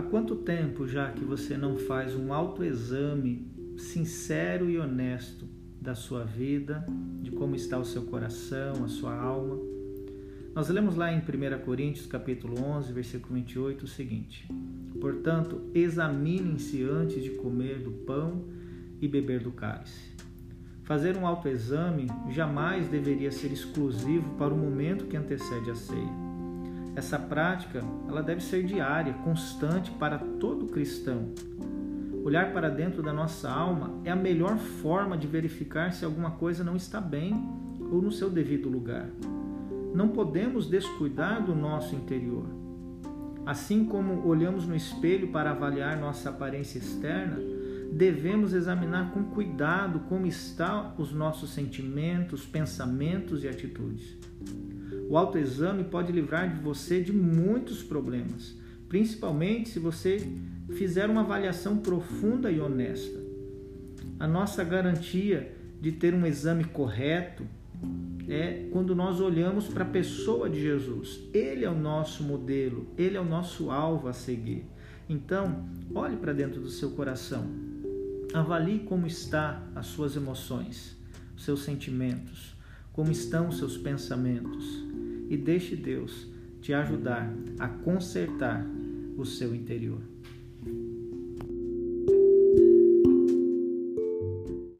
quanto tempo já que você não faz um autoexame sincero e honesto da sua vida, de como está o seu coração, a sua alma? Nós lemos lá em 1 Coríntios, capítulo 11, versículo 28, o seguinte: Portanto, examinem-se antes de comer do pão e beber do cálice. Fazer um autoexame jamais deveria ser exclusivo para o momento que antecede a ceia. Essa prática, ela deve ser diária, constante para todo cristão. Olhar para dentro da nossa alma é a melhor forma de verificar se alguma coisa não está bem ou no seu devido lugar. Não podemos descuidar do nosso interior. Assim como olhamos no espelho para avaliar nossa aparência externa, devemos examinar com cuidado como estão os nossos sentimentos, pensamentos e atitudes. O autoexame pode livrar de você de muitos problemas, principalmente se você fizer uma avaliação profunda e honesta. A nossa garantia de ter um exame correto é quando nós olhamos para a pessoa de Jesus. Ele é o nosso modelo, ele é o nosso alvo a seguir. Então, olhe para dentro do seu coração. Avalie como está as suas emoções, os seus sentimentos, como estão os seus pensamentos e deixe Deus te ajudar a consertar o seu interior.